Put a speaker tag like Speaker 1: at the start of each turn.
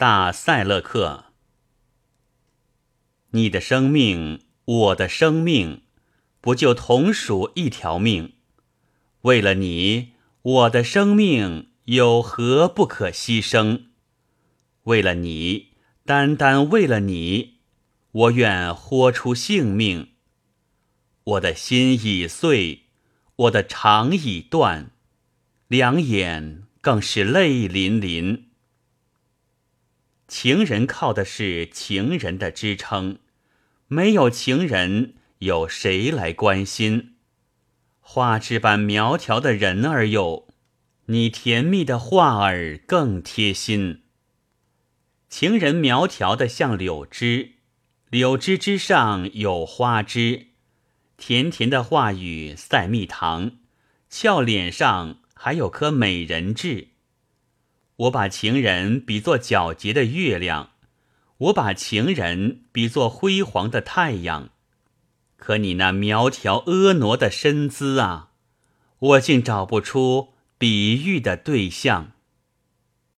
Speaker 1: 大塞勒克。你的生命，我的生命，不就同属一条命？为了你，我的生命有何不可牺牲？为了你，单单为了你，我愿豁出性命。我的心已碎，我的肠已断，两眼更是泪淋淋。情人靠的是情人的支撑，没有情人，有谁来关心？花枝般苗条的人儿哟，你甜蜜的话儿更贴心。情人苗条的像柳枝，柳枝之上有花枝，甜甜的话语赛蜜糖，俏脸上还有颗美人痣。我把情人比作皎洁的月亮，我把情人比作辉煌的太阳，可你那苗条婀娜的身姿啊，我竟找不出比喻的对象。